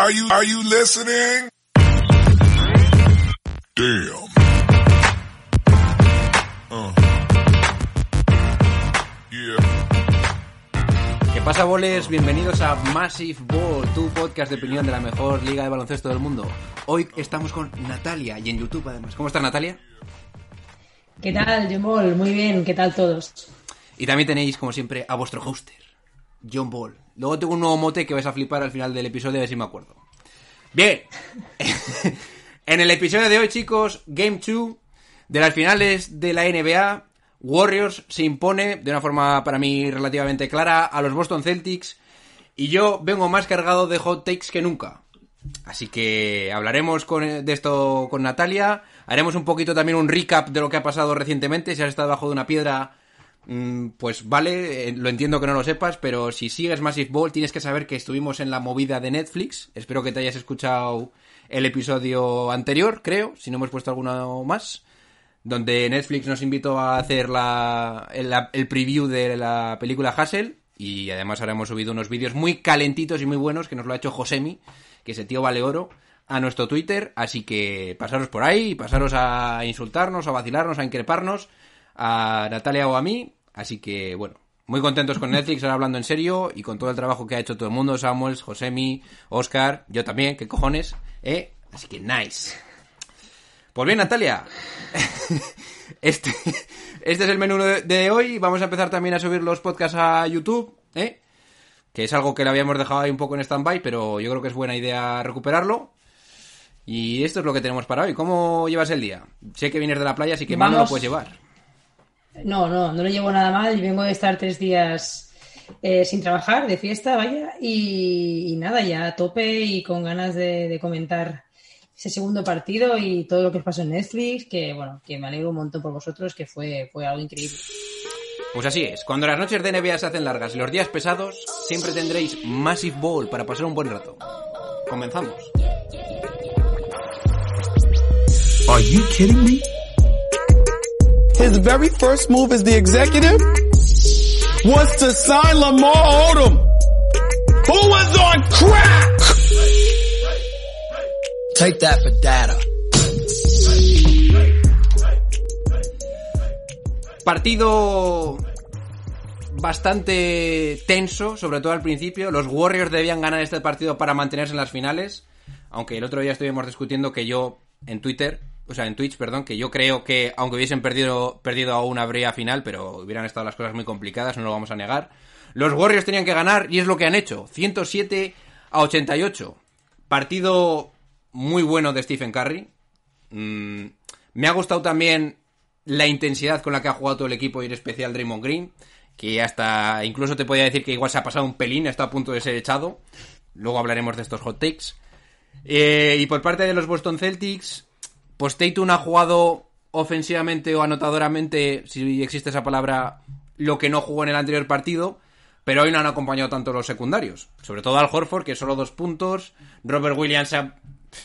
Are you are you listening? Damn. Uh. Yeah. ¿Qué pasa, boles? Bienvenidos a Massive Ball, tu podcast de opinión de la mejor liga de baloncesto del mundo. Hoy estamos con Natalia y en YouTube además. ¿Cómo estás, Natalia? ¿Qué tal, John Ball? Muy bien, ¿qué tal todos? Y también tenéis, como siempre, a vuestro hoster, John Ball. Luego tengo un nuevo mote que vais a flipar al final del episodio, a ver si me acuerdo. Bien. en el episodio de hoy, chicos, Game 2 de las finales de la NBA, Warriors se impone de una forma para mí relativamente clara a los Boston Celtics y yo vengo más cargado de hot takes que nunca. Así que hablaremos con- de esto con Natalia, haremos un poquito también un recap de lo que ha pasado recientemente, si has estado bajo de una piedra Pues vale, eh, lo entiendo que no lo sepas, pero si sigues Massive Ball tienes que saber que estuvimos en la movida de Netflix. Espero que te hayas escuchado el episodio anterior, creo, si no hemos puesto alguno más, donde Netflix nos invitó a hacer la, el, el preview de la película Hassel. Y además ahora hemos subido unos vídeos muy calentitos y muy buenos que nos lo ha hecho Josemi, que ese tío vale oro, a nuestro Twitter, así que pasaros por ahí, pasaros a insultarnos, a vacilarnos, a increparnos a Natalia o a mí. Así que, bueno, muy contentos con Netflix, ahora hablando en serio, y con todo el trabajo que ha hecho todo el mundo, Samuels, Josemi, Oscar, yo también, qué cojones, ¿eh? Así que nice. Pues bien, Natalia, este, este es el menú de, hoy, vamos a empezar también a subir los podcasts a YouTube, ¿eh? Que es algo que le habíamos dejado ahí un poco en stand-by, pero yo creo que es buena idea recuperarlo. Y esto es lo que tenemos para hoy. ¿Cómo llevas el día? Sé que vienes de la playa, así que mal no lo Vamos. puedes llevar. No, no, no lo llevo nada mal. y Vengo de estar tres días eh, sin trabajar, de fiesta, vaya, y, y nada, ya a tope y con ganas de, de comentar ese segundo partido y todo lo que pasó en Netflix, que bueno, que me alegro un montón por vosotros, que fue, fue algo increíble. Pues así es, cuando las noches de NBA se hacen largas y los días pesados, siempre tendréis Massive Ball para pasar un buen rato. Comenzamos. Are you kidding me? His very first move as the executive was to sign Lamar Odom, who was on crack. Take that for data. Partido bastante tenso, sobre todo al principio. Los Warriors debían ganar este partido para mantenerse en las finales. Aunque el otro día estuvimos discutiendo que yo en Twitter, o sea, en Twitch, perdón, que yo creo que aunque hubiesen perdido, perdido aún habría final, pero hubieran estado las cosas muy complicadas, no lo vamos a negar. Los Warriors tenían que ganar y es lo que han hecho. 107 a 88. Partido muy bueno de Stephen Curry. Mm, me ha gustado también la intensidad con la que ha jugado todo el equipo y en especial Draymond Green, que hasta incluso te podía decir que igual se ha pasado un pelín, está a punto de ser echado. Luego hablaremos de estos hot takes. Eh, y por parte de los Boston Celtics, pues Tatum ha jugado ofensivamente o anotadoramente, si existe esa palabra, lo que no jugó en el anterior partido, pero hoy no han acompañado tanto los secundarios. Sobre todo al Horford, que solo dos puntos. Robert Williams,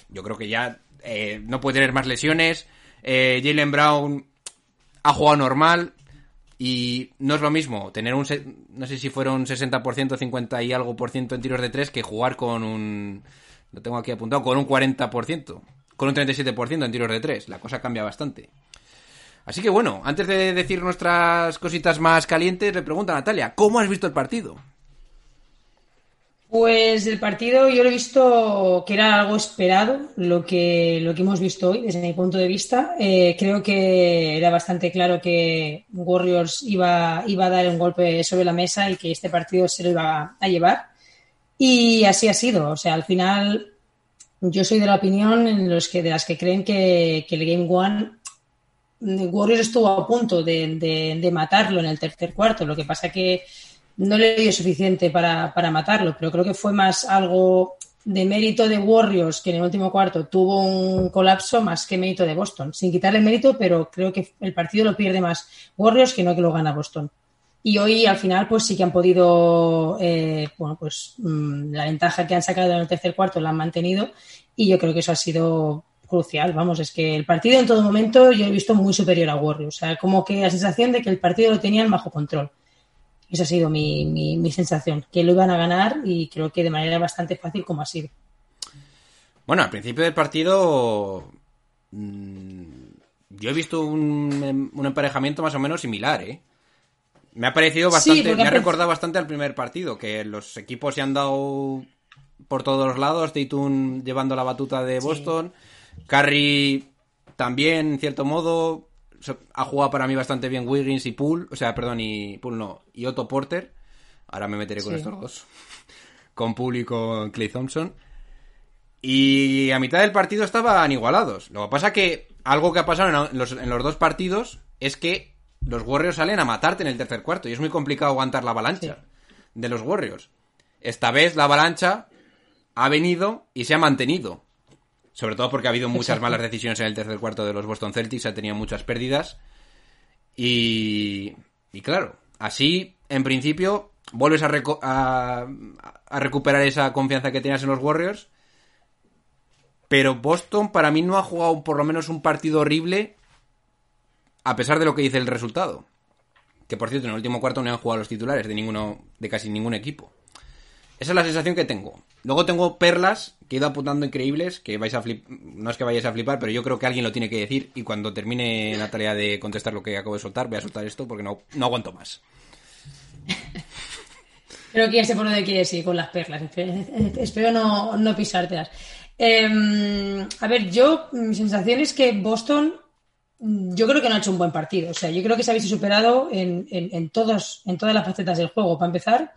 yo creo que ya eh, no puede tener más lesiones. Eh, Jalen Brown ha jugado normal. Y no es lo mismo tener un, no sé si fueron 60%, 50 y algo por ciento en tiros de tres que jugar con un, lo tengo aquí apuntado, con un 40%, con un 37% en tiros de tres. La cosa cambia bastante. Así que bueno, antes de decir nuestras cositas más calientes, le pregunto a Natalia, ¿cómo has visto el partido? Pues el partido yo lo he visto que era algo esperado, lo que, lo que hemos visto hoy desde mi punto de vista. Eh, creo que era bastante claro que Warriors iba, iba a dar un golpe sobre la mesa y que este partido se lo iba a llevar. Y así ha sido. O sea, al final yo soy de la opinión en los que, de las que creen que, que el Game One Warriors estuvo a punto de, de- matarlo en el tercer cuarto. Lo que pasa que no le dio suficiente para, para matarlo, pero creo que fue más algo de mérito de Warriors, que en el último cuarto tuvo un colapso, más que mérito de Boston. Sin quitarle mérito, pero creo que el partido lo pierde más Warriors que no que lo gana Boston. Y hoy al final pues sí que han podido, eh, bueno, pues mm, la ventaja que han sacado en el tercer cuarto la han mantenido y yo creo que eso ha sido crucial. Vamos, es que el partido en todo momento yo he visto muy superior a Warriors. O sea, como que la sensación de que el partido lo tenían bajo control. Esa ha sido mi, mi, mi sensación, que lo iban a ganar y creo que de manera bastante fácil como ha sido. Bueno, al principio del partido mm, yo he visto un, un emparejamiento más o menos similar, ¿eh? Me ha parecido bastante, me ha recordado bastante al primer partido, que los equipos se han dado por todos los lados, Tatum llevando la batuta de Boston, Curry también, en cierto modo, ha jugado para mí bastante bien Wiggins y Poole, o sea, perdón, y Poole no, y Otto Porter, ahora me meteré con Sí. estos dos, con Poole y con Clay Thompson, y a mitad del partido estaban igualados. Lo que pasa que algo que ha pasado en los, en los dos partidos es que los Warriors salen a matarte en el tercer cuarto y es muy complicado aguantar la avalancha de los Warriors. Esta vez la avalancha ha venido y se ha mantenido. Sobre todo porque ha habido muchas Exacto. malas decisiones en el tercer cuarto de los Boston Celtics, ha tenido muchas pérdidas. Y, y claro, así, en principio, vuelves a, reco- a- a recuperar esa confianza que tenías en los Warriors. Pero Boston para mí no ha jugado por lo menos un partido horrible a pesar de lo que dice el resultado. Que por cierto, en el último cuarto no han jugado los titulares de ninguno, de casi ningún equipo. Esa es la sensación que tengo. Luego tengo perlas que he ido apuntando increíbles, que vais a flip... no es que vayáis a flipar, pero yo creo que alguien lo tiene que decir y cuando termine la tarea de contestar lo que acabo de soltar, voy a soltar esto porque no, no aguanto más. Creo que ya sé por dónde quieres ir con las perlas. Espe- Espero no, no pisártelas. Eh, a ver, yo, mi sensación es que Boston, yo creo que no ha hecho un buen partido. O sea, yo creo que se ha visto superado en, en, en todos, en todas las facetas del juego. Para empezar,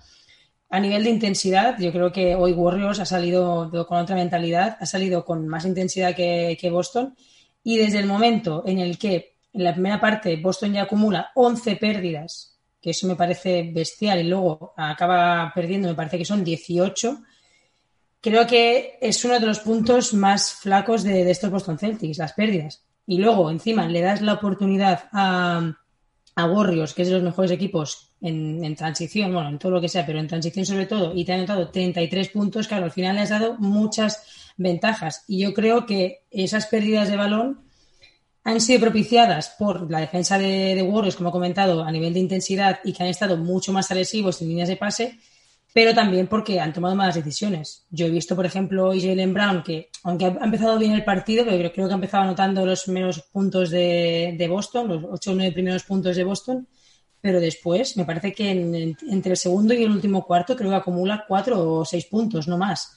a nivel de intensidad, yo creo que hoy Warriors ha salido con otra mentalidad, ha salido con más intensidad que, que Boston. Y desde el momento en el que en la primera parte Boston ya acumula 11 pérdidas, que eso me parece bestial, y luego acaba perdiendo, me parece que son 18, creo que es uno de los puntos más flacos de, de estos Boston Celtics, las pérdidas. Y luego, encima, le das la oportunidad a, a Warriors, que es de los mejores equipos en, transición, bueno, en todo lo que sea, pero en transición sobre todo, y te han anotado 33 puntos, claro, al final le has dado muchas ventajas. Y yo creo que esas pérdidas de balón han sido propiciadas por la defensa de, de Warriors, como he comentado, a nivel de intensidad y que han estado mucho más agresivos en líneas de pase, pero también porque han tomado malas decisiones. Yo he visto, por ejemplo, hoy Jalen Brown, que aunque ha empezado bien el partido, pero creo que ha empezado anotando los primeros puntos de, de Boston, los 8 o 9 primeros puntos de Boston, pero después me parece que en- en- entre el segundo y el último cuarto creo que acumula 4 o 6 puntos, no más.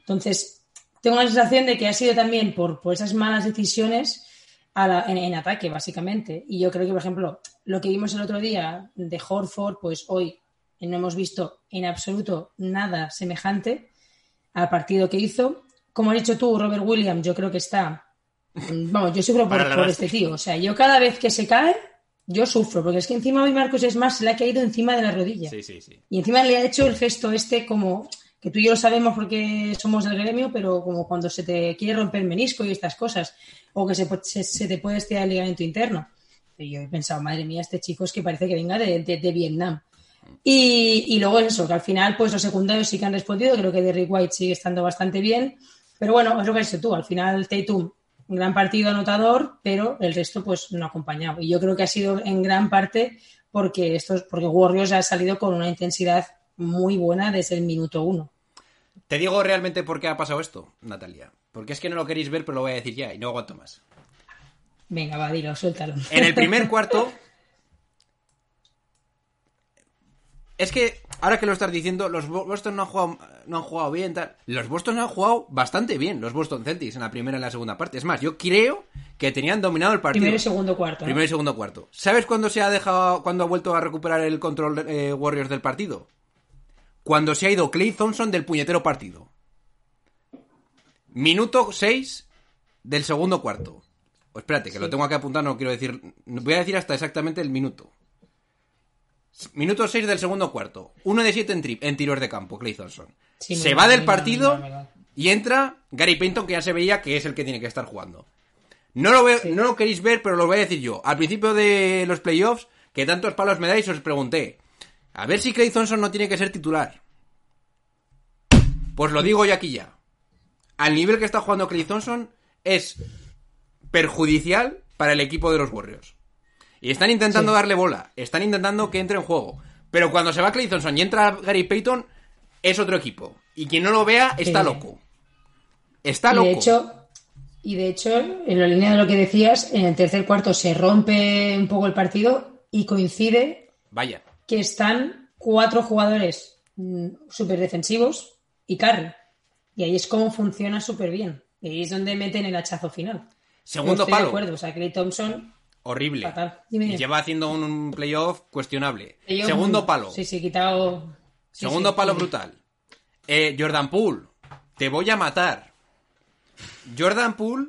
Entonces, tengo la sensación de que ha sido también por, por esas malas decisiones a la- en ataque, básicamente. Y yo creo que, por ejemplo, lo que vimos el otro día de Horford, pues hoy no hemos visto en absoluto nada semejante al partido que hizo. Como has dicho tú, Robert Williams, yo creo que está. Vamos, yo sufro por, por este tío. O sea, yo cada vez que se cae, yo sufro, porque es que encima hoy Marcos es más, se le ha caído encima de la rodilla. Sí, sí, sí. Y encima le ha hecho el gesto este como que tú y yo lo sabemos porque somos del gremio, pero como cuando se te quiere romper el menisco y estas cosas, o que se, se, se te puede estirar el ligamento interno. Y yo he pensado, madre mía, este chico es que parece que venga de, de- de Vietnam. Y, y luego eso, que al final, pues los secundarios sí que han respondido, creo que Derrick White sigue estando bastante bien, pero bueno, es lo que has dicho tú, al final Tatum, un gran partido anotador, pero el resto pues no ha acompañado. Y yo creo que ha sido en gran parte porque estos, porque Warriors ha salido con una intensidad muy buena desde el minuto uno. Te digo realmente por qué ha pasado esto, Natalia. Porque es que no lo queréis ver, pero lo voy a decir ya y no aguanto más. Venga, va, dilo, suéltalo. En el primer cuarto. Es que, ahora que lo estás diciendo, los Bo- Boston no han jugado, no han jugado bien. Tal. Los Boston han jugado bastante bien, los Boston Celtics, en la primera y en la segunda parte. Es más, yo creo que tenían dominado el partido. Primero y segundo cuarto. ¿no? Primero y segundo cuarto. ¿Sabes cuándo se ha dejado, cuándo ha vuelto a recuperar el control eh, Warriors del partido? Cuando se ha ido Clay Thompson del puñetero partido. Minuto 6 del segundo cuarto. O espérate, que lo tengo que apuntar, no quiero decir. Voy a decir hasta exactamente el minuto. Minuto 6 del segundo cuarto. 1 de 7 en, tri- en tiros de campo, Clay Thompson. Sí, Se va del partido y entra Gary Payton, que ya se veía que es el que tiene que estar jugando. No lo, veo- no lo queréis ver, pero lo voy a decir yo. Al principio de los playoffs, que tantos palos me dais, os pregunté. A ver si Clay Thompson no tiene que ser titular. Pues lo digo yo aquí ya. Al nivel que está jugando Clay Thompson es perjudicial para el equipo de los Warriors. Y están intentando Sí. darle bola, están intentando que entre en juego. Pero cuando se va Clay Thompson y entra Gary Payton, es otro equipo. Y quien no lo vea está Sí. loco. Está Y loco. de hecho, y de hecho, en la línea de lo que decías, en el tercer cuarto se rompe un poco el partido y coincide Vaya. que están cuatro jugadores súper defensivos y Curry. Y ahí es como funciona súper bien. Y ahí es donde meten el hachazo final. Segundo Estoy palo. De acuerdo, o sea, Clay Thompson, Horrible. Fatal. Y lleva haciendo un, un playoff cuestionable. Segundo palo. Sí, sí, quitado. sí, Segundo sí. palo brutal. Eh, Jordan Poole. Te voy a matar. Jordan Poole.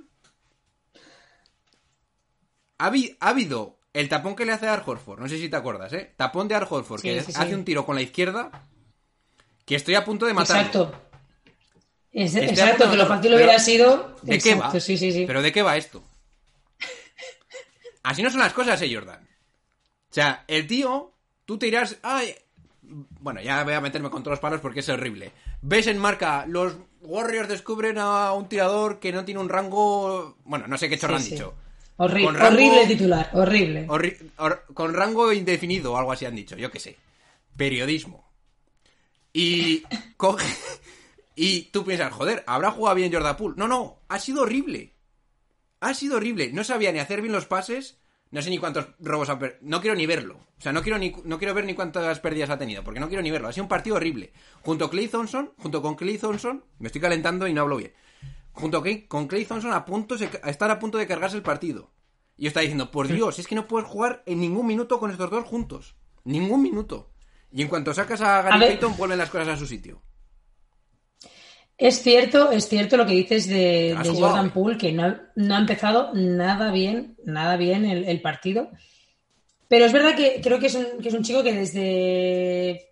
Ha, habi- ha habido el tapón que le hace a Horford. No sé si te acuerdas, ¿eh? Tapón de Horford. Sí, que hace un tiro con la izquierda. Que estoy a punto de matar. Exacto. Es- exacto, que lo fácil hubiera sido. ¿De qué va? sí, sí, sí. ¿Pero de qué va esto? Así no son las cosas, eh, Jordan. O sea, el tío, tú te irás... Ay, bueno, ya voy a meterme con todos los palos porque es horrible. Ves en marca, los Warriors descubren a un tirador que no tiene un rango... Bueno, no sé qué chorro Sí, han sí. dicho. Rango- Horrible el titular, horrible. Horri- hor- con rango indefinido o algo así han dicho, yo qué sé. Periodismo. Y coge... Y tú piensas, joder, ¿habrá jugado bien Jordan Poole? No, no, ha sido horrible. Ha sido horrible. No sabía ni hacer bien los pases. No sé ni cuántos robos ha per- No quiero ni verlo. O sea, no quiero, ni, no quiero ver ni cuántas pérdidas ha tenido. Porque no quiero ni verlo. Ha sido un partido horrible. Junto a Clay Thompson, junto con Clay Thompson, me estoy calentando y no hablo bien. Junto a Clay- con Clay Thompson a, punto, se- a estar a punto de cargarse el partido. Y yo estaba diciendo, por Dios, es que no puedes jugar en ningún minuto con estos dos juntos. Ningún minuto. Y en cuanto sacas a Gary. Payton, vuelven las cosas a su sitio. Es cierto, es cierto lo que dices de, de Jordan eh. Poole, que no, ha- no ha empezado nada bien, nada bien el, el partido. Pero es verdad que creo que es, un, que es un chico que desde...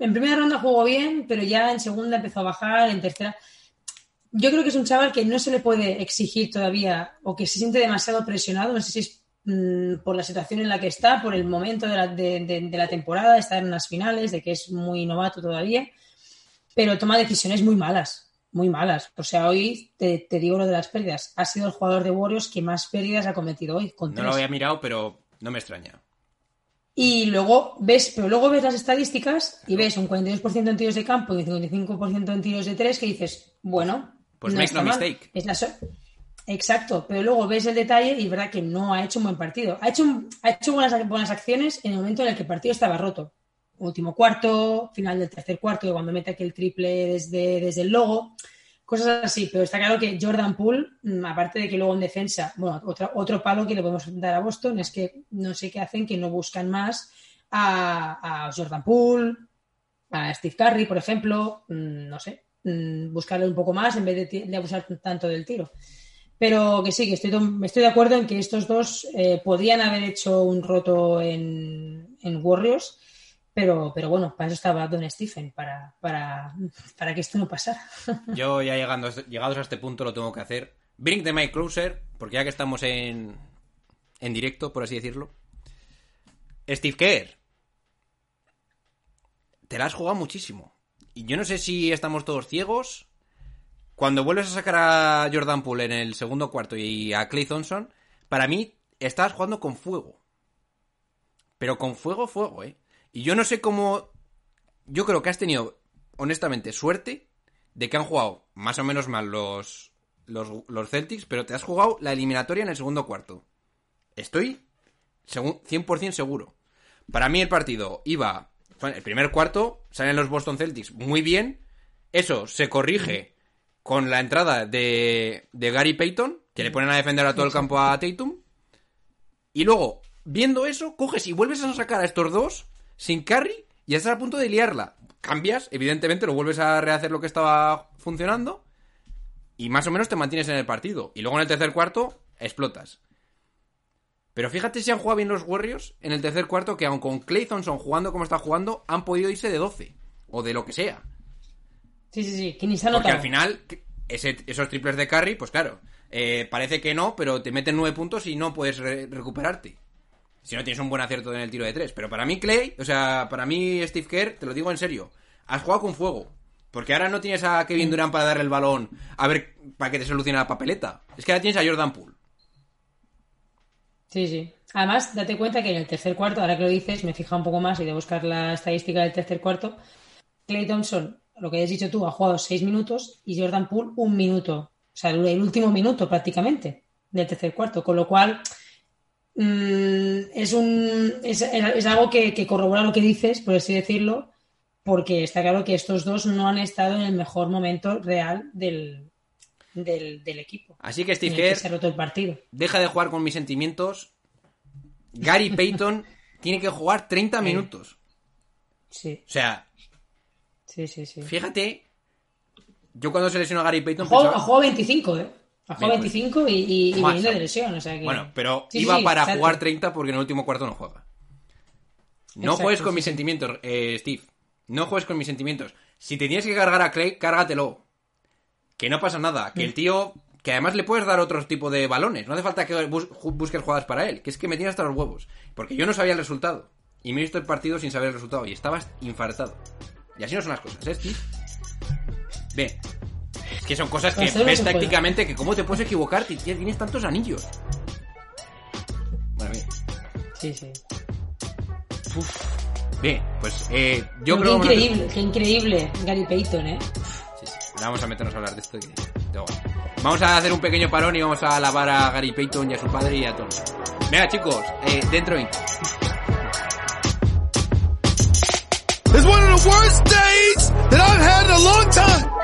En primera ronda jugó bien, pero ya en segunda empezó a bajar, en tercera... Yo creo que es un chaval que no se le puede exigir todavía o que se siente demasiado presionado. No sé si es mm, por la situación en la que está, por el momento de la, de- de- de la temporada, de estar en las finales, de que es muy novato todavía pero toma decisiones muy malas, muy malas. O sea, hoy te, te digo lo de las pérdidas. Ha sido el jugador de Warriors que más pérdidas ha cometido hoy, con No tres. lo había mirado, pero no me extraña. Y luego ves, pero luego ves las estadísticas y ves un 42% en tiros de campo y un 55% en tiros de tres que dices, bueno, Pues no make no mal. mistake. Es la so- Exacto, pero luego ves el detalle y es verdad que no ha hecho un buen partido. Ha hecho, un- ha hecho buenas, buenas acciones en el momento en el que el partido estaba roto. Último cuarto, final del tercer cuarto, cuando mete aquel triple desde, desde el logo, cosas así. Pero está claro que Jordan Poole, mm, aparte de que luego en defensa, bueno, otro, otro palo que le podemos dar a Boston es que no sé qué hacen, que no buscan más a, Jordan Poole, a Steve Curry, por ejemplo, mm, no sé, mm, buscarle un poco más en vez de, de abusar tanto del tiro. Pero que sí, que estoy, to- estoy de acuerdo en que estos dos eh, podrían haber hecho un roto en, en Warriors, pero, pero bueno, para eso estaba Don Stephen, para, para, para que esto no pasara. Yo ya llegando, llegados a este punto lo tengo que hacer. Bring the mic closer, porque ya que estamos en, en directo, por así decirlo. Steve Kerr. Te la has jugado muchísimo. Y yo no sé si estamos todos ciegos. Cuando vuelves a sacar a Jordan Poole en el segundo cuarto y a Clay Thompson, para mí estás jugando con fuego. Pero con fuego, fuego, ¿eh? Y yo no sé cómo... Yo creo que has tenido, honestamente, suerte de que han jugado más o menos mal los, los, los Celtics, pero te has jugado la eliminatoria en el segundo cuarto. Estoy segun- 100% seguro. Para mí el partido iba... El primer cuarto salen los Boston Celtics muy bien. Eso se corrige con la entrada de, de Gary Payton, que le ponen a defender a todo el campo a Tatum. Y luego, viendo eso, coges y vuelves a sacar a estos dos sin carry y estás a punto de liarla. Cambias, evidentemente, lo vuelves a rehacer lo que estaba funcionando y más o menos te mantienes en el partido. Y luego en el tercer cuarto, explotas. Pero fíjate si han jugado bien los Warriors en el tercer cuarto, que aun con Clay Thompson jugando como está jugando, han podido irse de 12. O de lo que sea. Sí, sí, sí, que ni se Porque al final, ese- esos triples de carry, pues claro, eh, parece que no, pero te meten nueve puntos y no puedes re- recuperarte. Si no tienes un buen acierto en el tiro de tres. Pero para mí, Clay, o sea, para mí, Steve Kerr, te lo digo en serio, has jugado con fuego. Porque ahora no tienes a Kevin Durant para darle el balón a ver para que te solucione la papeleta. Es que ahora tienes a Jordan Poole. Sí, sí. Además, date cuenta que en el tercer cuarto, ahora que lo dices, me fija un poco más y de buscar la estadística del tercer cuarto. Clay Thompson, lo que has dicho tú, ha jugado seis minutos y Jordan Poole un minuto. O sea, el el último minuto prácticamente del tercer cuarto. Con lo cual, mm, es, un, es, es algo que, que corrobora lo que dices, por así decirlo, porque está claro que estos dos no han estado en el mejor momento real del, del, del equipo. Así que Steve Kerr, se ha roto el partido. deja de jugar con mis sentimientos. Gary Payton tiene que jugar 30 minutos. Sí, O sea, sí, sí, sí. fíjate, yo cuando se lesionó a Gary Payton jugado, pensaba- jugado 25, ¿eh? Pues. 25 y, y, y viniendo de lesión, o sea que... Bueno, pero Sí, iba sí, para exacto. jugar 30 porque en el último cuarto no juega. No Exacto, juegues con sí, mis sentimientos, eh, Steve. No juegues con mis sentimientos. Si te tienes que cargar a Clay, cárgatelo. Que no pasa nada. Mm. Que el tío. Que además le puedes dar otro tipo de balones. No hace falta que bus- busques jugadas para él. Que es que me tiene hasta los huevos. Porque yo no sabía el resultado. Y me he visto el partido sin saber el resultado. Y estabas infartado. Y así no son las cosas, ¿eh, Steve? Bien. Es que son cosas que ves que pueda. tácticamente que cómo te puedes equivocar. Tío, tienes tantos anillos. Bueno, bien. Sí, sí. Bien, pues eh, yo Pero creo qué que... increíble, qué increíble Gary Payton, ¿eh? Sí, sí. Vamos a meternos a hablar de esto. que tengo ganas. Vamos a hacer un pequeño parón y vamos a alabar a Gary Payton y a su padre y a todos. Venga, chicos, eh, dentro intro. It's one of the worst days that I've had in a long time.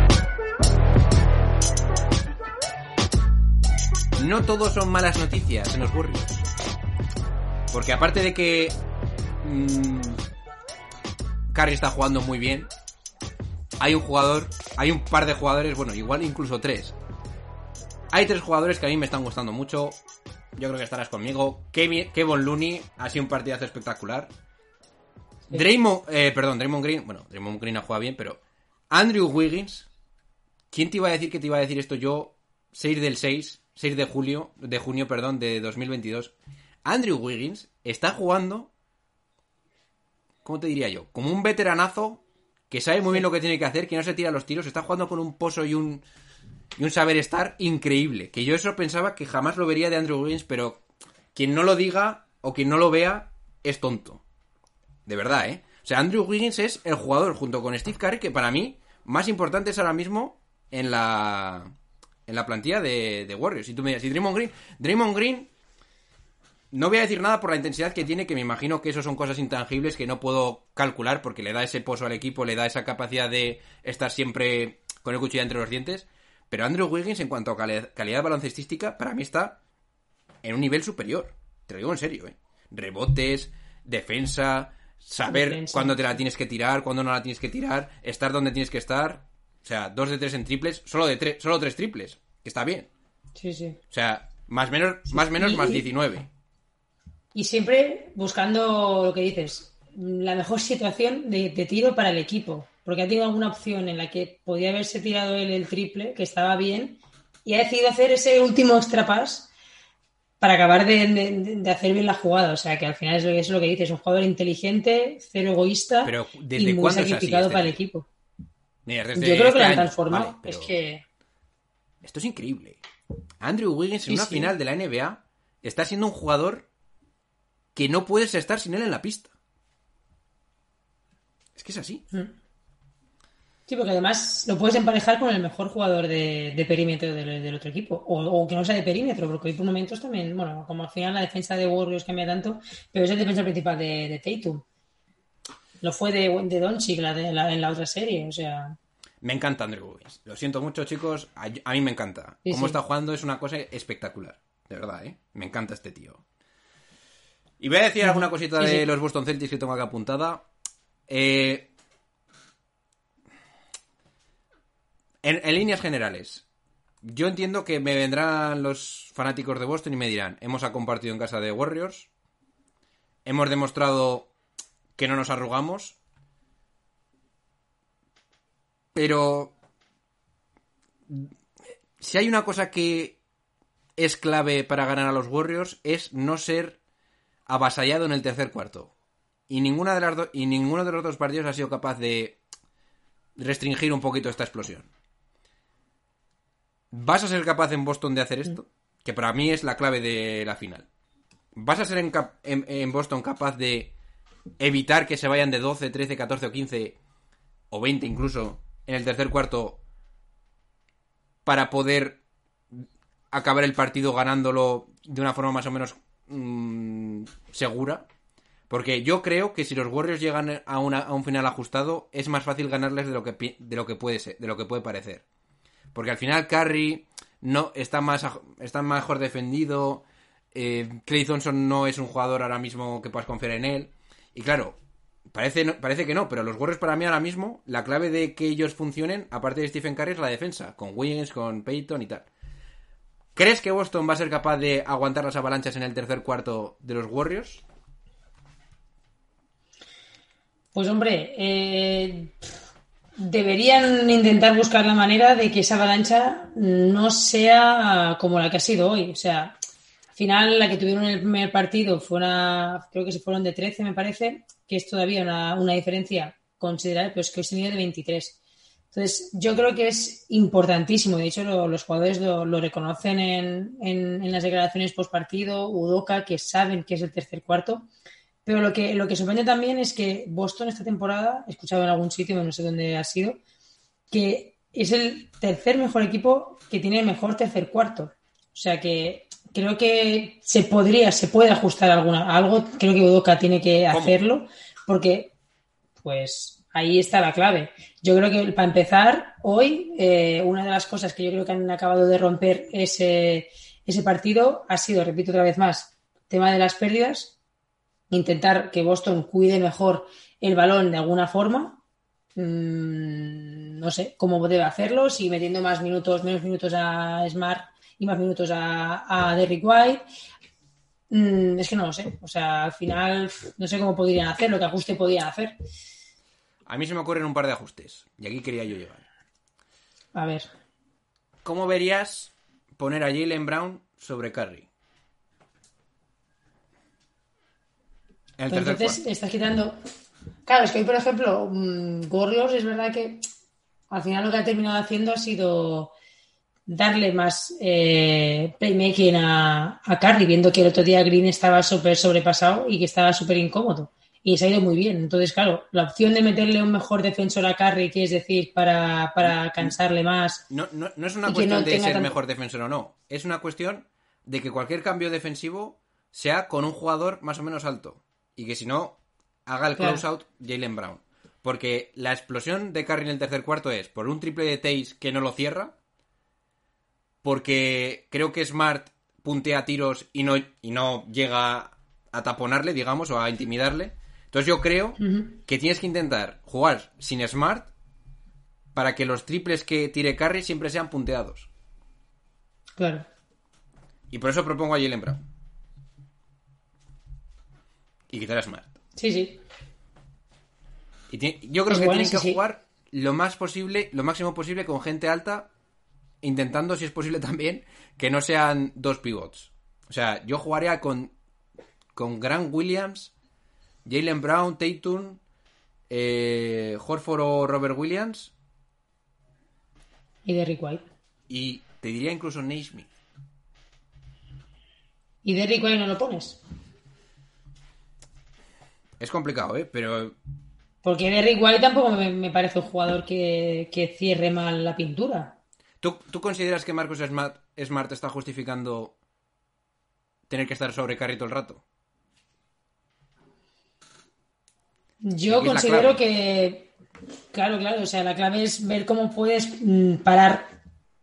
No todos son malas noticias en los Warriors. Porque aparte de que... mmm, Curry está jugando muy bien. Hay un jugador, hay un par de jugadores, bueno, igual incluso tres. Hay tres jugadores que a mí me están gustando mucho. Yo creo que estarás conmigo. Kevin, Kevin Looney ha sido un partidazo espectacular. Draymond, eh, perdón, Draymond Green, bueno, Draymond Green ha jugado bien, pero Andrew Wiggins, ¿quién te iba a decir que te iba a decir esto yo? 6 del 6, 6 de julio, de junio, perdón, de 2022. Andrew Wiggins está jugando, ¿cómo te diría yo? Como un veteranazo que sabe muy bien lo que tiene que hacer, que no se tira los tiros, está jugando con un pozo y un y un saber estar increíble. Que yo eso pensaba que jamás lo vería de Andrew Wiggins, pero quien no lo diga o quien no lo vea es tonto. De verdad, ¿eh? O sea, Andrew Wiggins es el jugador junto con Steve Curry que para mí más importante es ahora mismo en la en la plantilla de, de Warriors. Si tú me dices, si Draymond Green, Draymond Green no voy a decir nada por la intensidad que tiene, que me imagino que eso son cosas intangibles que no puedo calcular porque le da ese pozo al equipo, le da esa capacidad de estar siempre con el cuchillo entre los dientes. Pero Andrew Wiggins, en cuanto a cali- calidad baloncestística, para mí está en un nivel superior. Te lo digo en serio, ¿eh? Rebotes, defensa, saber cuándo te la tienes que tirar, cuándo no la tienes que tirar, estar donde tienes que estar. O sea, dos de tres en triples, solo de tres, solo tres triples, que está bien. Sí, sí. O sea, más menos, más menos, Y- más y- 19. Y siempre buscando lo que dices, la mejor situación de, de tiro para el equipo. Porque ha tenido alguna opción en la que podía haberse tirado él el triple, que estaba bien, y ha decidido hacer ese último extra pass para acabar de, de- de hacer bien la jugada. O sea, que al final es lo, es lo que dices, un jugador inteligente, cero egoísta Pero, ¿desde y muy así sacrificado este para el equipo. Mira, Yo creo que este año. transformado. Vale, pero Es que Esto es increíble. Andrew Wiggins en Sí, una sí. final de la NBA está siendo un jugador que no puedes estar sin él en la pista. Es que es así. Mm. Sí, porque además lo puedes emparejar con el mejor jugador de, de perímetro del, del otro equipo. O, o que no sea de perímetro, porque hay por momentos también, bueno, como al final la defensa de Warriors cambia tanto, pero es el defensa principal de, de Tatum. Lo fue de, de Doncic la de, la- en la otra serie, o sea... Me encanta Andrew Wiggins. Lo siento mucho, chicos. A, a mí me encanta. Sí, Cómo sí. está jugando es una cosa espectacular. De verdad, ¿eh? Me encanta este tío. Y voy a decir alguna cosita Sí, de los Boston Celtics que tengo acá apuntada. Eh, en, en líneas generales, yo entiendo que me vendrán los fanáticos de Boston y me dirán, hemos compartido en casa de Warriors, hemos demostrado que no nos arrugamos, pero si hay una cosa que es clave para ganar a los Warriors es no ser avasallado en el tercer cuarto. Y ninguna de las do- y ninguno de los dos partidos ha sido capaz de restringir un poquito esta explosión. ¿Vas a ser capaz en Boston de hacer esto? Que para mí es la clave de la final. ¿Vas a ser en, cap- en- en Boston capaz de evitar que se vayan de 12, 13, 14 o 15 o 20 incluso en el tercer cuarto para poder acabar el partido ganándolo de una forma más o menos mm, segura. Porque yo creo que si los Warriors llegan a, una- a un final ajustado, es más fácil ganarles de lo que, de lo que puede ser, de lo que puede parecer. Porque al final Curry no está más está mejor defendido. Eh, Clay Thompson no es un jugador ahora mismo que puedas confiar en él. Y claro, parece, parece que no, pero los Warriors para mí ahora mismo, la clave de que ellos funcionen, aparte de Stephen Curry, es la defensa. Con Wiggins, con Peyton y tal. ¿Crees que Boston va a ser capaz de aguantar las avalanchas en el tercer cuarto de los Warriors? Pues hombre, eh, deberían intentar buscar la manera de que esa avalancha no sea como la que ha sido hoy. O sea, al final la que tuvieron en el primer partido fue una, creo que se fueron de 13 me parece, que es todavía una, una diferencia considerable, pero es que hoy se de 23. Entonces, yo creo que es importantísimo. De hecho, lo- los jugadores lo, reconocen en, en- las declaraciones post partido, Udoka, que saben que es el tercer cuarto. Pero lo que, lo que sorprende también es que Boston esta temporada, he escuchado en algún sitio, no sé dónde ha sido, que es el tercer mejor equipo que tiene el mejor tercer cuarto. O sea que creo que se podría, se puede ajustar alguna, algo, creo que Udoka tiene que ¿Cómo? hacerlo, porque pues ahí está la clave. Yo creo que para empezar, hoy, eh, una de las cosas que yo creo que han acabado de romper ese, ese partido ha sido, repito otra vez más, tema de las pérdidas, intentar que Boston cuide mejor el balón de alguna forma. Mm, no sé cómo debe hacerlo, si metiendo más minutos, menos minutos a Smart y más minutos a, a Derrick White. Mm, es que no lo sé. O sea, al final no sé cómo podrían hacerlo, qué ajuste podían hacer. A mí se me ocurren un par de ajustes. Y aquí quería yo llegar. A ver. ¿Cómo verías poner a Jalen Brown sobre Curry? En el entonces cuarto. estás quitando. Claro, es que hoy, por ejemplo, mm, Warriors es verdad que al final lo que ha terminado haciendo ha sido darle más eh, playmaking a, a Curry, viendo que el otro día Green estaba súper sobrepasado y que estaba súper incómodo. Y se ha ido muy bien. Entonces, claro, la opción de meterle un mejor defensor a Curry, que es decir, para, para cansarle más. No, no- no es una cuestión no de ser tanto- mejor defensor o no. Es una cuestión de que cualquier cambio defensivo sea con un jugador más o menos alto. Y que si no, haga el Claro. close-out Jalen Brown. Porque la explosión de Curry en el tercer cuarto es por un triple de Tays que no lo cierra. Porque creo que Smart puntea tiros y no, y no llega a taponarle, digamos, o a intimidarle. Entonces yo creo que tienes que intentar jugar sin Smart para que los triples que tire Curry siempre sean punteados. Claro. Y por eso propongo a Jalen Brown. Y quitar a Smart. Sí, sí. Y yo creo Es que bueno, tienen sí, que sí. jugar lo más posible, lo máximo posible con gente alta, intentando, si es posible también, que no sean dos pivots. O sea, yo jugaría con, con Grant Williams, Jalen Brown, Tatum, eh, Horford o Robert Williams, Y Derrick White. y te diría incluso Naismith. ¿Y Derrick White no lo pones? Es complicado, ¿eh? Pero Porque Derrick White tampoco me, me parece un jugador que, que cierre mal la pintura. ¿Tú, tú consideras que Marcus Smart, Smart está justificando tener que estar sobre Curry todo el rato? Yo considero que, claro, claro, o sea, la clave es ver cómo puedes mm, parar,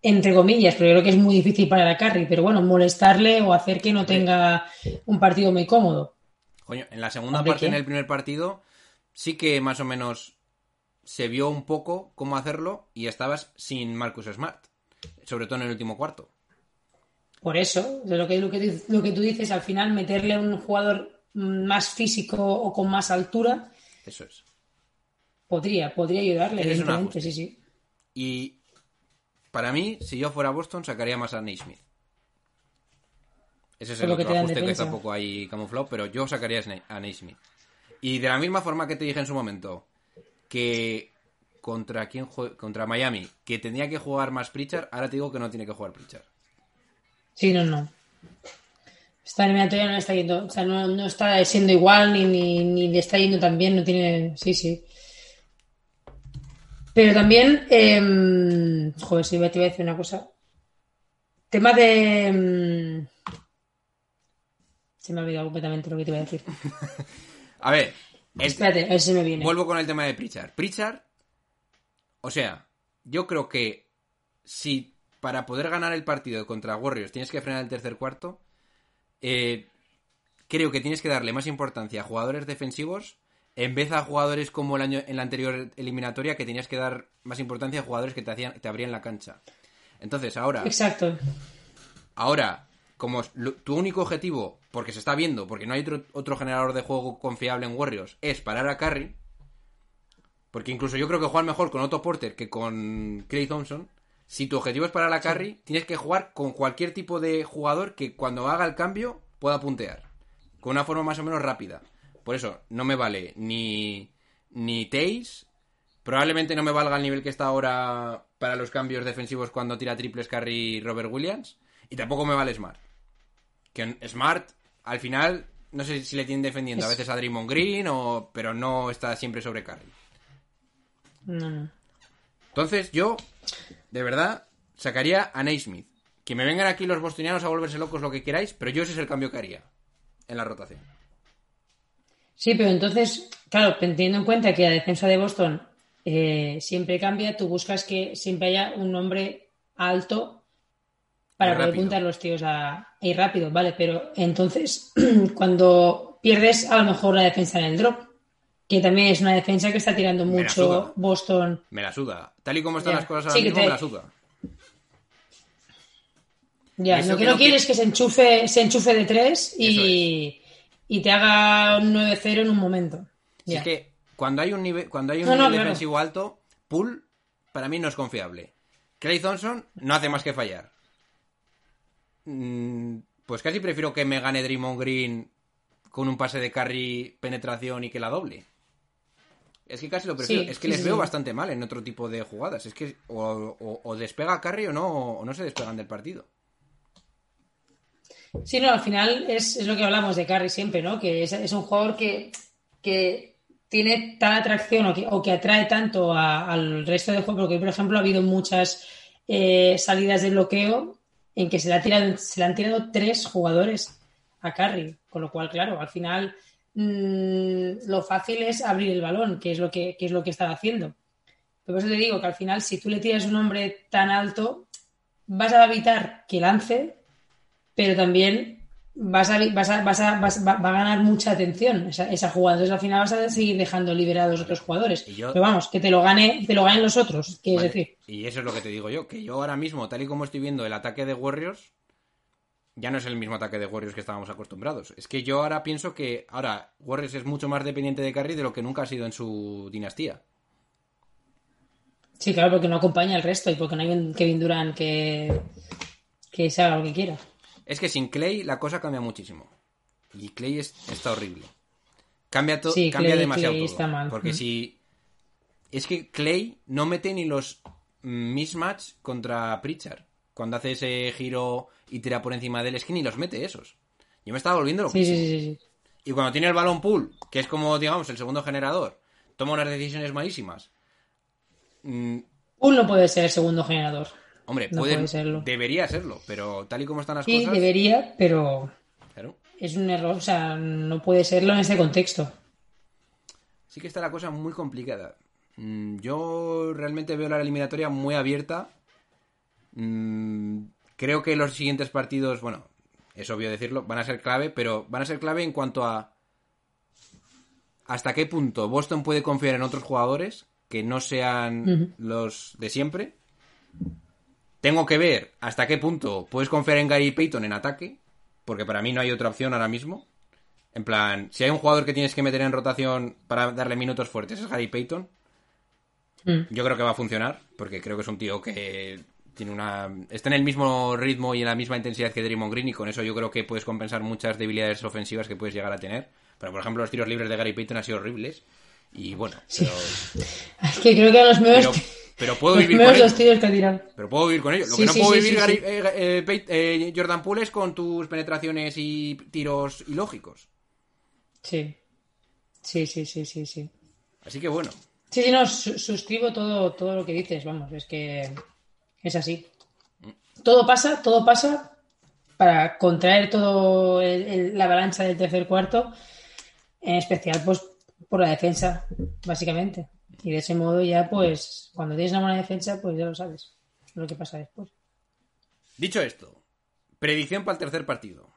entre comillas, pero yo creo que es muy difícil parar a Curry, pero bueno, molestarle o hacer que no tenga un partido muy cómodo. Coño, en la segunda ¿De parte, qué? en el primer partido, sí que más o menos se vio un poco cómo hacerlo y estabas sin Marcus Smart. Sobre todo en el último cuarto. Por eso, de lo que, lo, que, lo que tú dices, al final meterle a un jugador más físico o con más altura Eso es. podría, podría ayudarle, es evidentemente, sí, sí. Y para mí, si yo fuera Boston, sacaría más a Naismith. Ese es el lo que otro dan ajuste que defensa. está poco ahí camuflado, pero yo sacaría a a Naismith. Y de la misma forma que te dije en su momento, que contra quién contra Miami, que tenía que jugar más Pritchard, ahora te digo que no tiene que jugar Pritchard. Sí, no, no. Esta eliminatoria no está yendo, o sea, no, no está siendo igual ni, ni, ni le está yendo tan bien, no tiene. Sí, sí. Pero también, em, joder, sí, te iba a decir una cosa. Tema de. em, se me ha olvidado completamente lo que te iba a decir. A ver, es- Espérate, a ver si me viene. Vuelvo con el tema de Pritchard. Pritchard, o sea, yo creo que si para poder ganar el partido contra Warriors tienes que frenar el tercer cuarto, eh, creo que tienes que darle más importancia a jugadores defensivos en vez a jugadores como el año en la anterior eliminatoria que tenías que dar más importancia a jugadores que te hacían te abrían la cancha. Entonces, ahora Exacto. Ahora, como tu único objetivo, porque se está viendo, porque no hay otro, otro generador de juego confiable en Warriors, es parar a Curry, porque incluso yo creo que juegan mejor con Otto Porter que con Clay Thompson. Si tu objetivo es parar a Curry, tienes que jugar con cualquier tipo de jugador que cuando haga el cambio pueda puntear. Con una forma más o menos rápida. Por eso, no me vale ni, ni Tays, probablemente no me valga el nivel que está ahora para los cambios defensivos cuando tira triples Curry Robert Williams. Y tampoco me vale Smart. Que Smart, al final, no sé si le tienen defendiendo a Es- veces a Draymond Green, o, pero no está siempre sobre Curry. No, no. Entonces yo, de verdad, sacaría a Naismith. Que me vengan aquí los bostonianos a volverse locos lo que queráis, pero yo ese es el cambio que haría en la rotación. Sí, pero entonces, claro, teniendo en cuenta que la defensa de Boston eh, siempre cambia, tú buscas que siempre haya un hombre alto para poder rápido. puntar los tíos a y rápido, vale, pero entonces cuando pierdes a lo mejor la defensa en el drop, que también es una defensa que está tirando Me mucho Boston. Me la suda. Tal y como están las cosas ahora Sí, mismo, te- me la suda. Ya, lo que no quieres es que se enchufe, se enchufe de tres y, y te haga un 9-0 en un momento. Es que cuando hay un nivel, cuando hay un No, no, nivel claro. defensivo alto, Pool para mí no es confiable. Clay Thompson no hace más que fallar. Mm, Pues casi prefiero que me gane Draymond Green con un pase de carry, penetración y que la doble. Es que casi lo prefiero. Sí, es que sí, les sí, veo bastante mal en otro tipo de jugadas. Es que o, o- o despega Carry o no, o no se despegan del partido. Sí, no, al final es, es lo que hablamos de Curry siempre, ¿no? Que es, es un jugador que, que tiene tal atracción o que, o que atrae tanto a- al resto del juego, porque por ejemplo ha habido muchas eh, salidas de bloqueo en que se le, ha tirado, se le han tirado tres jugadores a Curry, con lo cual, claro, al final mm, lo fácil es abrir el balón, que es lo que, que es lo que estaba haciendo. Pero por eso te digo que al final, si tú le tiras un hombre tan alto, vas a evitar que lance, pero también vas a, vas a, vas a, vas- va, va a ganar mucha atención esa, esa jugada. Entonces al final vas a seguir dejando liberados otros jugadores. Yo- Pero vamos, que te lo gane, te lo ganen los otros, que Vale, es decir. Y eso es lo que te digo yo, que yo ahora mismo, tal y como estoy viendo el ataque de Warriors, ya no es el mismo ataque de Warriors que estábamos acostumbrados. Es que yo ahora pienso que ahora Warriors es mucho más dependiente de Curry de lo que nunca ha sido en su dinastía. Sí, claro, porque no acompaña al resto y porque no hay un Kevin Durant que, que se haga lo que quiera. Es que sin Clay la cosa cambia muchísimo. Y Clay es- está horrible. Cambia, to- Sí, cambia Clay- demasiado Clay todo. está mal. Porque Mm. si... Es que Clay no mete ni los mismatch contra Pritchard. Cuando hace ese giro y tira por encima de él, es que ni los mete esos. Yo me estaba volviendo Sí, loquísimo. sí, sí, sí. Y cuando tiene el balón pool, que es como, digamos, el segundo generador, toma unas decisiones malísimas. Mm, Poole no puede ser el segundo generador. hombre, No puede- puede serlo. debería serlo, pero tal y como están las Sí, cosas. debería, pero claro. es un error. O sea, no puede serlo en este contexto. Sí que está la cosa muy complicada. Mm, Yo realmente veo la eliminatoria muy abierta. Mm, Creo que los siguientes partidos, bueno, es obvio decirlo, van a ser clave, pero van a ser clave en cuanto a hasta qué punto Boston puede confiar en otros jugadores que no sean los de siempre. Tengo que ver hasta qué punto puedes confiar en Gary Payton en ataque, porque para mí no hay otra opción ahora mismo. En plan, si hay un jugador que tienes que meter en rotación para darle minutos fuertes es Gary Payton. Mm. Yo creo que va a funcionar, porque creo que es un tío que tiene una está en el mismo ritmo y en la misma intensidad que Draymond Green y con eso yo creo que puedes compensar muchas debilidades ofensivas que puedes llegar a tener. Pero por ejemplo, los tiros libres de Gary Payton han sido horribles y bueno, pero, Es que creo que a los pero, menos, pero puedo los vivir con menos ello. los tiros que ha tirado. Pero puedo vivir con ello. Lo Sí, que no sí, puedo vivir, Gary- eh, eh, eh, Jordan Poole, es con tus penetraciones y tiros ilógicos. Sí. Sí, sí, sí, sí, sí. Así que bueno. Sí, sí, no, su- suscribo todo, todo lo que dices, vamos, es que es así. Todo pasa, todo pasa para contraer todo el- el- la avalancha del tercer cuarto, en especial pues por la defensa, básicamente. Y de ese modo ya pues cuando tienes una buena defensa pues ya lo sabes lo que pasa después. Dicho esto, predicción para el tercer partido.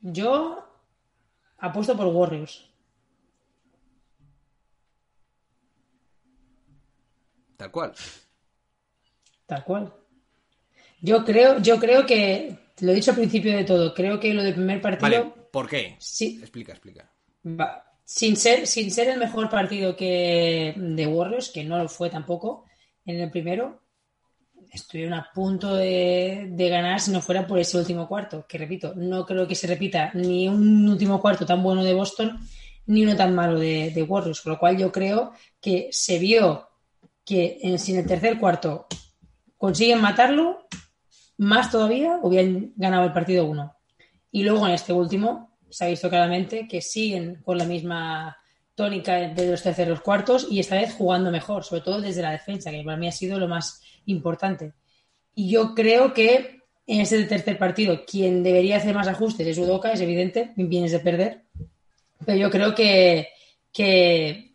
Yo apuesto por Warriors. Tal cual. Tal cual. Yo creo, yo creo que, lo he dicho al principio de todo, creo que lo del primer partido, Vale, ¿por qué? sí, Explica, explica. va- sin ser, sin ser el mejor partido que de Warriors, que no lo fue tampoco en el primero, estuvieron a punto de, de ganar si no fuera por ese último cuarto, que repito, no creo que se repita ni un último cuarto tan bueno de Boston, ni uno tan malo de, de Warriors, con lo cual yo creo que se vio que en, si en el tercer cuarto consiguen matarlo, más todavía hubieran ganado el partido uno. Y luego en este último se ha visto claramente que siguen con la misma tónica de los terceros cuartos y esta vez jugando mejor, sobre todo desde la defensa, que para mí ha sido lo más importante. Y yo creo que en este tercer partido quien debería hacer más ajustes es Udoka, es evidente, vienes de perder. Pero yo creo que, que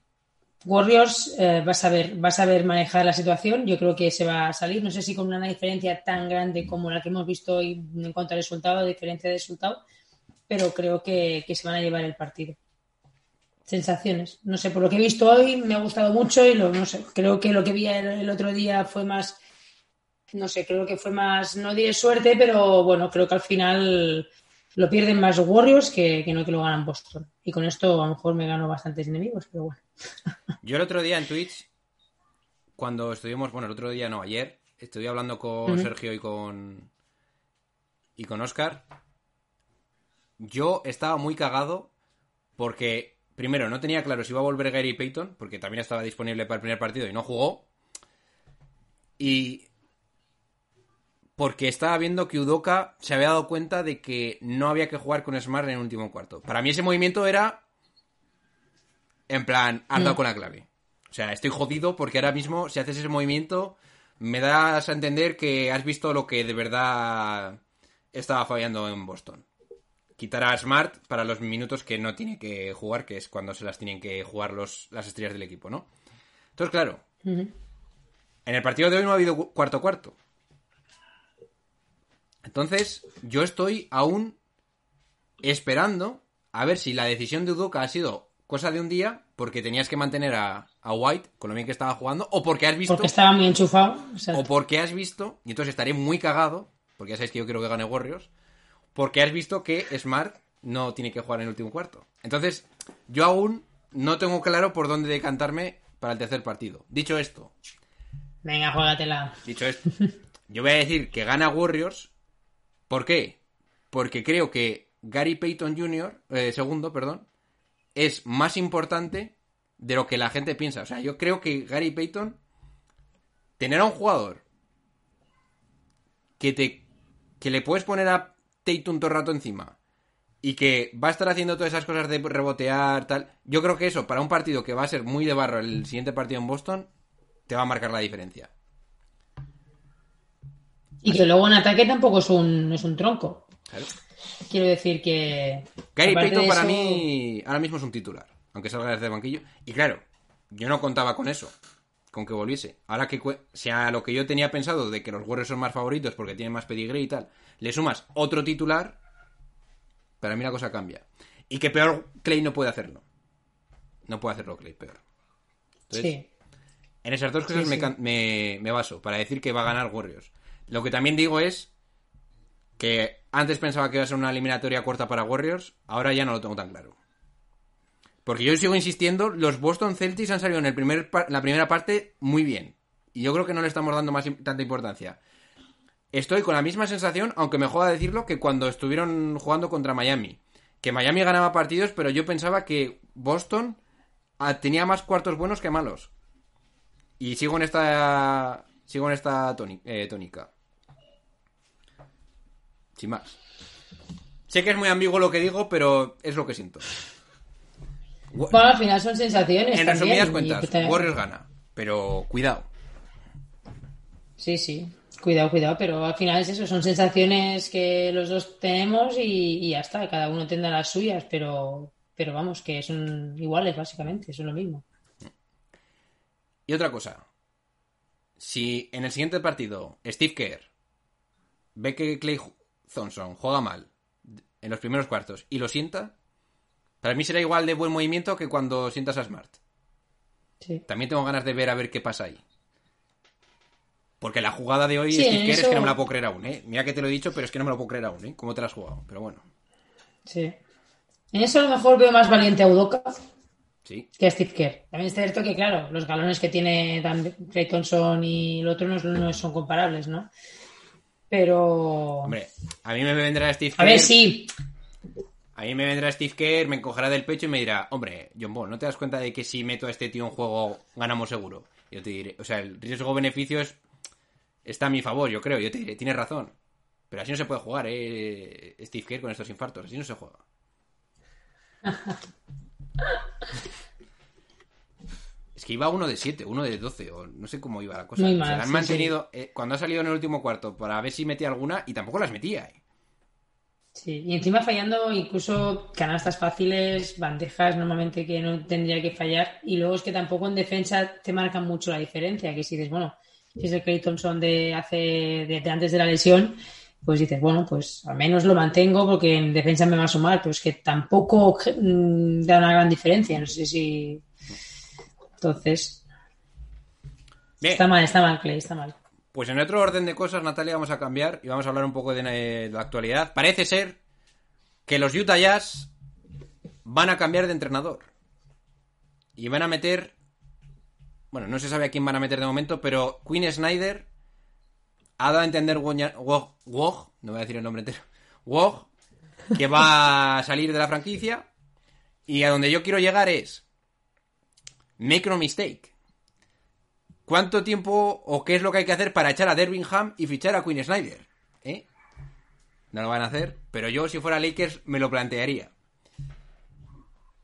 Warriors eh, va, a saber, va a saber manejar la situación. Yo creo que se va a salir. No sé si con una diferencia tan grande como la que hemos visto hoy en cuanto al resultado, diferencia de resultado, pero creo que, se van a llevar el partido. Sensaciones. No sé, por lo que he visto hoy me ha gustado mucho y lo, no sé, creo que lo que vi el, el otro día fue más, no sé, creo que fue más, no diré suerte, pero bueno, creo que al final lo pierden más Warriors que, que no que lo ganan Boston. Y con esto a lo mejor me gano bastantes enemigos, pero bueno. Yo el otro día en Twitch, cuando estuvimos, bueno, el otro día no, ayer, estuve hablando con. Sergio y con. y con Oscar. Yo estaba muy cagado porque, primero, no tenía claro si iba a volver Gary Payton, porque también estaba disponible para el primer partido y no jugó. Y. Porque estaba viendo que Udoka se había dado cuenta de que no había que jugar con Smart en el último cuarto. Para mí ese movimiento era en plan, has dado Mm. con la clave. O sea, estoy jodido porque ahora mismo, si haces ese movimiento, me das a entender que has visto lo que de verdad estaba fallando en Boston. Quitar a Smart para los minutos que no tiene que jugar, que es cuando se las tienen que jugar los, las estrellas del equipo, ¿no? Entonces, claro, en el partido de hoy no ha habido cu- cuarto cuarto. Entonces, yo estoy aún esperando a ver si la decisión de Udoka ha sido cosa de un día porque tenías que mantener a, a White con lo bien que estaba jugando o porque has visto Porque estaba muy enchufado. exacto. o porque has visto y entonces estaré muy cagado porque ya sabéis que yo quiero que gane Warriors porque has visto que Smart no tiene que jugar en el último cuarto. Entonces, yo aún no tengo claro por dónde decantarme para el tercer partido. Dicho esto, Venga, juégatela. Dicho esto, yo voy a decir que gana Warriors. ¿Por qué? Porque creo que Gary Payton Jr., eh, segundo, perdón, es más importante de lo que la gente piensa. O sea, yo creo que Gary Payton, tener a un jugador que te que le puedes poner a Tatum todo el rato encima y que va a estar haciendo todas esas cosas de rebotear, tal. Yo creo que eso, para un partido que va a ser muy de barro el siguiente partido en Boston, te va a marcar la diferencia. Y que luego en ataque tampoco es un, es un tronco. Claro. Quiero decir que. Gary Payton para eso- mí ahora mismo es un titular, aunque salga desde el banquillo. Y claro, yo no contaba con eso, con que volviese. Ahora que cue- si a lo que yo tenía pensado de que los Warriors son más favoritos porque tienen más pedigree y tal, le sumas otro titular, para mí la cosa cambia. Y que peor Clay no puede hacerlo. No puede hacerlo Clay peor. Entonces, Sí. en esas dos cosas Sí, sí. me- me baso para decir que va a ganar Warriors. Lo que también digo es que antes pensaba que iba a ser una eliminatoria corta para Warriors, ahora ya no lo tengo tan claro. Porque yo sigo insistiendo, los Boston Celtics han salido en el primer la primera parte muy bien. Y yo creo que no le estamos dando más tanta importancia. Estoy con la misma sensación, aunque me joda decirlo, que cuando estuvieron jugando contra Miami. Que Miami ganaba partidos, pero yo pensaba que Boston ah, tenía más cuartos buenos que malos. Y sigo en esta. Sigo en esta eh, tónica. Sin más. Sé que es muy ambiguo lo que digo, pero es lo que siento. Bueno, al final son sensaciones. en también, resumidas cuentas, te- Warriors gana. Pero cuidado. Sí, sí. Cuidado, cuidado, pero al final es eso, son sensaciones que los dos tenemos y, y ya está, cada uno tendrá las suyas, pero, pero vamos, que son iguales básicamente, son lo mismo. Y otra cosa. Si en el siguiente partido Steve Kerr ve que Clay Thompson juega mal en los primeros cuartos y lo sienta, para mí será igual de buen movimiento que cuando sientas a Smart. Sí. También tengo ganas de ver a ver qué pasa ahí. Porque la jugada de hoy, Sí, Steve en Kerr, es eso- que no me la puedo creer aún, ¿eh? Mira que te lo he dicho, pero es que no me lo puedo creer aún, ¿eh? ¿Cómo te la has jugado? Pero bueno, Sí. En eso a lo mejor veo más valiente a Udoka sí. que a Steve Kerr. También es cierto que, claro, los galones que tiene Dan Clay Thompson y el otro no, no son comparables, ¿no? Pero... Hombre, a mí me vendrá Steve a Kerr. ver, sí, A mí me vendrá Steve Kerr, me encogerá del pecho y me dirá, hombre, John Ball, ¿no te das cuenta de que si meto a este tío en juego ganamos seguro? Yo te diré, o sea, el riesgo-beneficio es- está a mi favor, yo creo. Yo te diré, tienes razón. Pero así no se puede jugar, ¿eh? Steve Kerr con estos infartos, así no se juega. Es que iba uno de 7, uno de 12, o no sé cómo iba la cosa. Muy O sea, mal, han sí, mantenido eh, cuando ha salido en el último cuarto para ver si metía alguna y tampoco las metía, ¿eh? Sí, y encima fallando incluso canastas fáciles, bandejas normalmente que no tendría que fallar. Y luego es que tampoco en defensa te marcan mucho la diferencia. Que si dices, bueno, si es el Clay Thompson de hace de, de antes de la lesión, pues dices, bueno, pues al menos lo mantengo porque en defensa me va a sumar. Pero es que tampoco mm, da una gran diferencia. No sé si. Entonces, Bien. está mal, está mal, Clay, está mal. Pues en otro orden de cosas, Natalia, vamos a cambiar y vamos a hablar un poco de, la actualidad. Parece ser que los Utah Jazz van a cambiar de entrenador. Y van a meter... Bueno, no se sabe a quién van a meter de momento, pero Quinn Snyder ha dado a entender Woj, Woj, no voy a decir el nombre entero, Woj, que va a salir de la franquicia. Y a donde yo quiero llegar es... Make no mistake. ¿Cuánto tiempo o qué es lo que hay que hacer para echar a Dervingham y fichar a Quinn Snyder? ¿Eh? No lo van a hacer, pero yo si fuera Lakers me lo plantearía.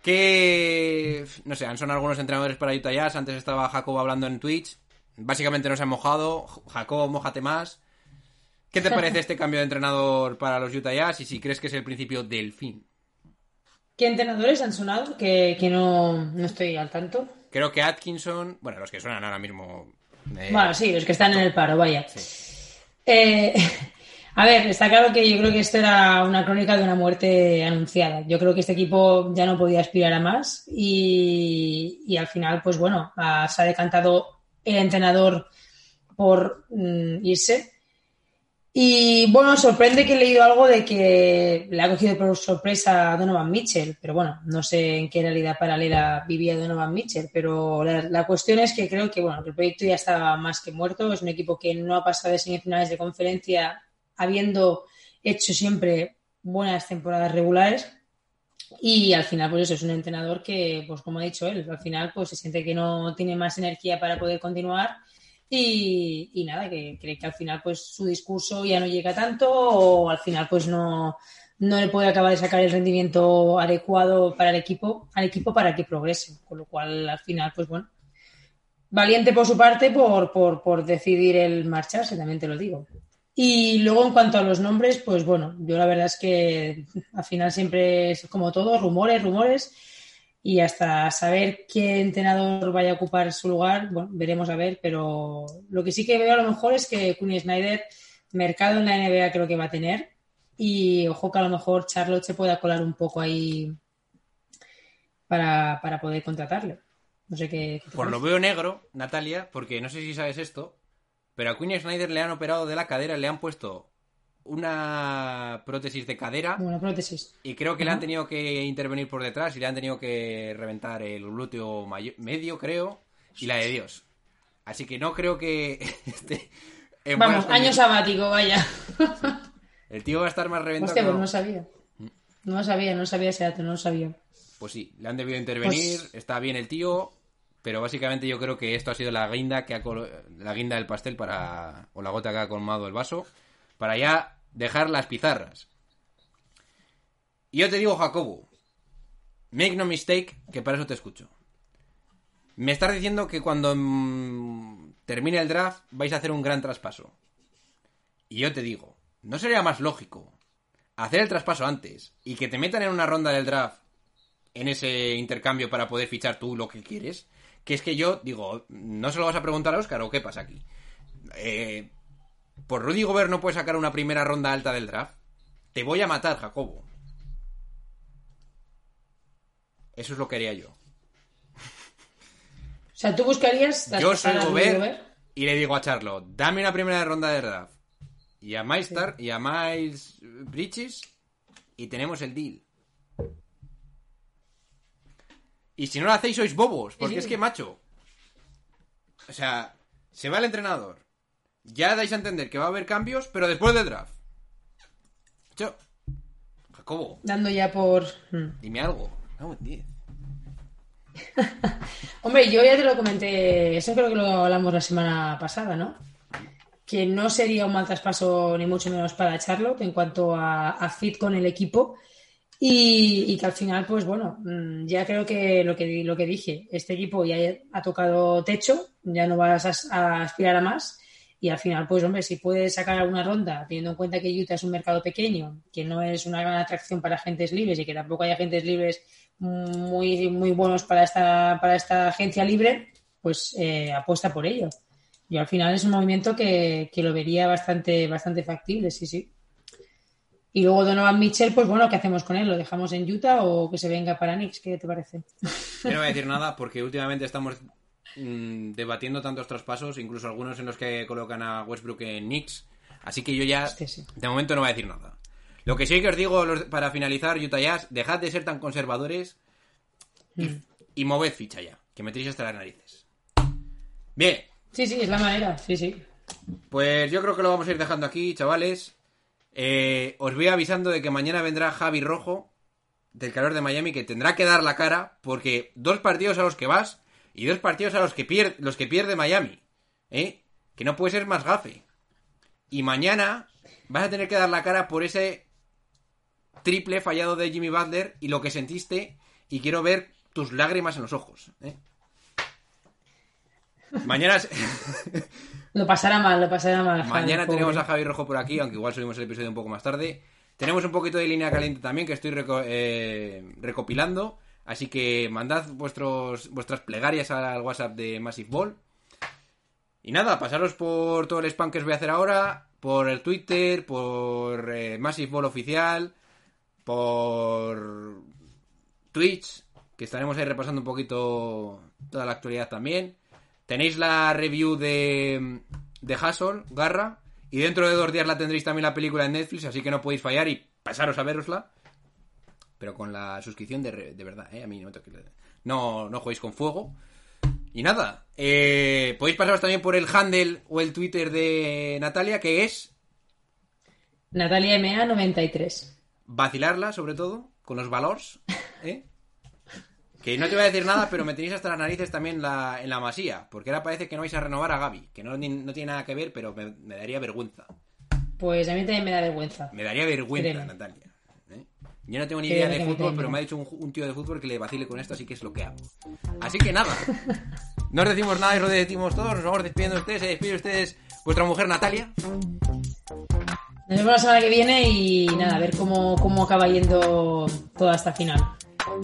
Que... No sé, han sonado algunos entrenadores para Utah Jazz, antes estaba Jacob hablando en Twitch, básicamente no se ha mojado, Jacob, mojate más. ¿Qué te parece este cambio de entrenador para los Utah Jazz y si crees que es el principio del fin? ¿Qué entrenadores han sonado? Que, que no, no estoy al tanto. Creo que Atkinson, bueno, los que suenan ahora mismo... eh, Bueno, sí, los que están en el paro, vaya. Sí. Eh, a ver, está claro que yo creo que esto era una crónica de una muerte anunciada. Yo creo que este equipo ya no podía aspirar a más y, y al final, pues bueno, ah, se ha decantado el entrenador por mm, irse. Y bueno, sorprende que he leído algo de que le ha cogido por sorpresa a Donovan Mitchell, pero bueno, no sé en qué realidad paralela vivía Donovan Mitchell, pero la, la cuestión es que creo que bueno, el proyecto ya estaba más que muerto, es un equipo que no ha pasado de semifinales de conferencia habiendo hecho siempre buenas temporadas regulares y al final pues eso es un entrenador que pues como ha dicho él, al final pues se siente que no tiene más energía para poder continuar y, nada, que cree que al final pues su discurso ya no llega tanto o al final pues no, no le puede acabar de sacar el rendimiento adecuado para el equipo, al equipo para que progrese. Con lo cual, al final, pues bueno, valiente por su parte por, por, por decidir el marcharse, también te lo digo. Y luego en cuanto a los nombres, pues bueno, yo la verdad es que al final siempre es como todo, rumores, rumores, y hasta saber qué entrenador vaya a ocupar su lugar, bueno, veremos a ver, pero lo que sí que veo a lo mejor es que Kuni Snyder, mercado en la NBA creo que va a tener, y ojo que a lo mejor Charlotte se pueda colar un poco ahí para, para poder contratarle. No sé qué. Por lo veo negro, Natalia, porque no sé si sabes esto, pero a Queen Snyder le han operado de la cadera, le han puesto una prótesis de cadera Una prótesis. y creo que le han tenido que intervenir por detrás y le han tenido que reventar el glúteo medio, creo, y la de Dios. Así que no creo que esté en Vamos, año sabático, vaya. El tío va a estar más reventado. Hostia, que pues no. sabía. No sabía, no sabía ese dato, no lo sabía. Pues sí, le han debido intervenir, Pues- está bien el tío, pero básicamente yo creo que esto ha sido la guinda que ha colo- la guinda del pastel para o la gota que ha colmado el vaso para ya dejar las pizarras. Y yo te digo, Jacobo, make no mistake, que para eso te escucho. Me estás diciendo que cuando mm, termine el draft vais a hacer un gran traspaso. Y yo te digo, ¿no sería más lógico hacer el traspaso antes y que te metan en una ronda del draft en ese intercambio para poder fichar tú lo que quieres. Que es que yo digo, ¿no se lo vas a preguntar a Oscar o qué pasa aquí? Eh, ¿Por Rudy Gobert no puedes sacar una primera ronda alta del draft? Te voy a matar, Jacobo. Eso es lo que haría yo. O sea, tú buscarías Yo soy Gobert Gobert? y le digo a Charlo, dame una primera ronda de draft. Y a Maestar y a Miles Bridges y tenemos el deal. Y si no lo hacéis sois bobos, porque Sí. es que macho. O sea, se va el entrenador. Ya dais a entender que va a haber cambios, pero después del draft. Yo, Jacobo, Dando ya por... Hmm. dime algo. No. Hombre, yo ya te lo comenté, eso creo que lo hablamos la semana pasada, ¿no? Que no sería un mal traspaso ni mucho menos para Charlotte en cuanto a, a fit con el equipo y, y que al final, pues bueno, mm, ya creo que lo que, lo que dije, este equipo ya ha tocado techo, ya no vas a, a aspirar a más y al final, pues hombre, si puedes sacar alguna ronda, teniendo en cuenta que Utah es un mercado pequeño, que no es una gran atracción para agentes libres y que tampoco hay agentes libres muy, muy buenos para esta, para esta agencia libre, pues eh, apuesta por ello. Yo al final es un movimiento que, que lo vería bastante, bastante factible, sí, sí. Y luego Donovan Mitchell, pues bueno, ¿qué hacemos con él? ¿Lo dejamos en Utah o que se venga para Knicks? ¿Qué te parece? Yo no voy a decir nada porque últimamente estamos mm, debatiendo tantos traspasos, incluso algunos en los que colocan a Westbrook en Knicks. Así que yo ya, sí. de momento, no voy a decir nada. Lo que sí que os digo los- para finalizar, Utah Jazz, dejad de ser tan conservadores y, y moved ficha ya, que me tiréis hasta las narices. Bien, Sí, sí, es la manera, sí, sí. pues yo creo que lo vamos a ir dejando aquí, chavales. Eh, os voy avisando de que mañana vendrá Javi Rojo del calor de Miami que tendrá que dar la cara porque dos partidos a los que vas y dos partidos a los que pierde, los que pierde Miami, ¿eh? Que no puede ser más gafe. Y mañana vas a tener que dar la cara por ese triple fallado de Jimmy Butler y lo que sentiste y quiero ver tus lágrimas en los ojos, ¿eh? Mañana Lo pasará mal, lo pasará mal. Javi, Mañana pobre. tenemos a Javi Rojo por aquí, aunque igual subimos el episodio un poco más tarde. Tenemos un poquito de línea caliente también que estoy reco- eh, recopilando. Así que mandad vuestros, vuestras plegarias al WhatsApp de Massive Ball. Y nada, pasaros por todo el spam que os voy a hacer ahora, por el Twitter, por eh, Massive Ball oficial, por Twitch, que estaremos ahí repasando un poquito toda la actualidad también. Tenéis la review de, de Hustle, Garra, y dentro de dos días la tendréis también la película en Netflix, así que no podéis fallar y pasaros a verosla. Pero con la suscripción de, de verdad, ¿eh? A mí no, me toque- no, no juguéis con fuego. Y nada, eh, podéis pasaros también por el handle o el Twitter de Natalia, que es Natalia MA 93. vacilarla, sobre todo, con los valores, ¿eh? Que no te voy a decir nada, pero me tenéis hasta las narices también la- en la masía, porque ahora parece que no vais a renovar a Gaby, que no, no tiene nada que ver, pero me, me daría vergüenza. Pues a mí también me da vergüenza. Me daría vergüenza, Créeme. Natalia. Yo no tengo ni idea de fútbol, pero me ha dicho un, un tío de fútbol que le vacile con esto, así que es lo que hago. Así que nada. No os decimos nada y os decimos todos. Nos vamos despidiendo de ustedes. Se despide ustedes vuestra mujer Natalia. Nos vemos la semana que viene y nada, a ver cómo, cómo acaba yendo toda esta final.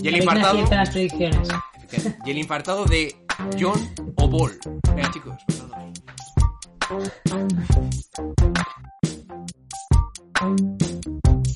Y el infartado. en las predicciones. Y el infartado de John o Ball. Venga, chicos.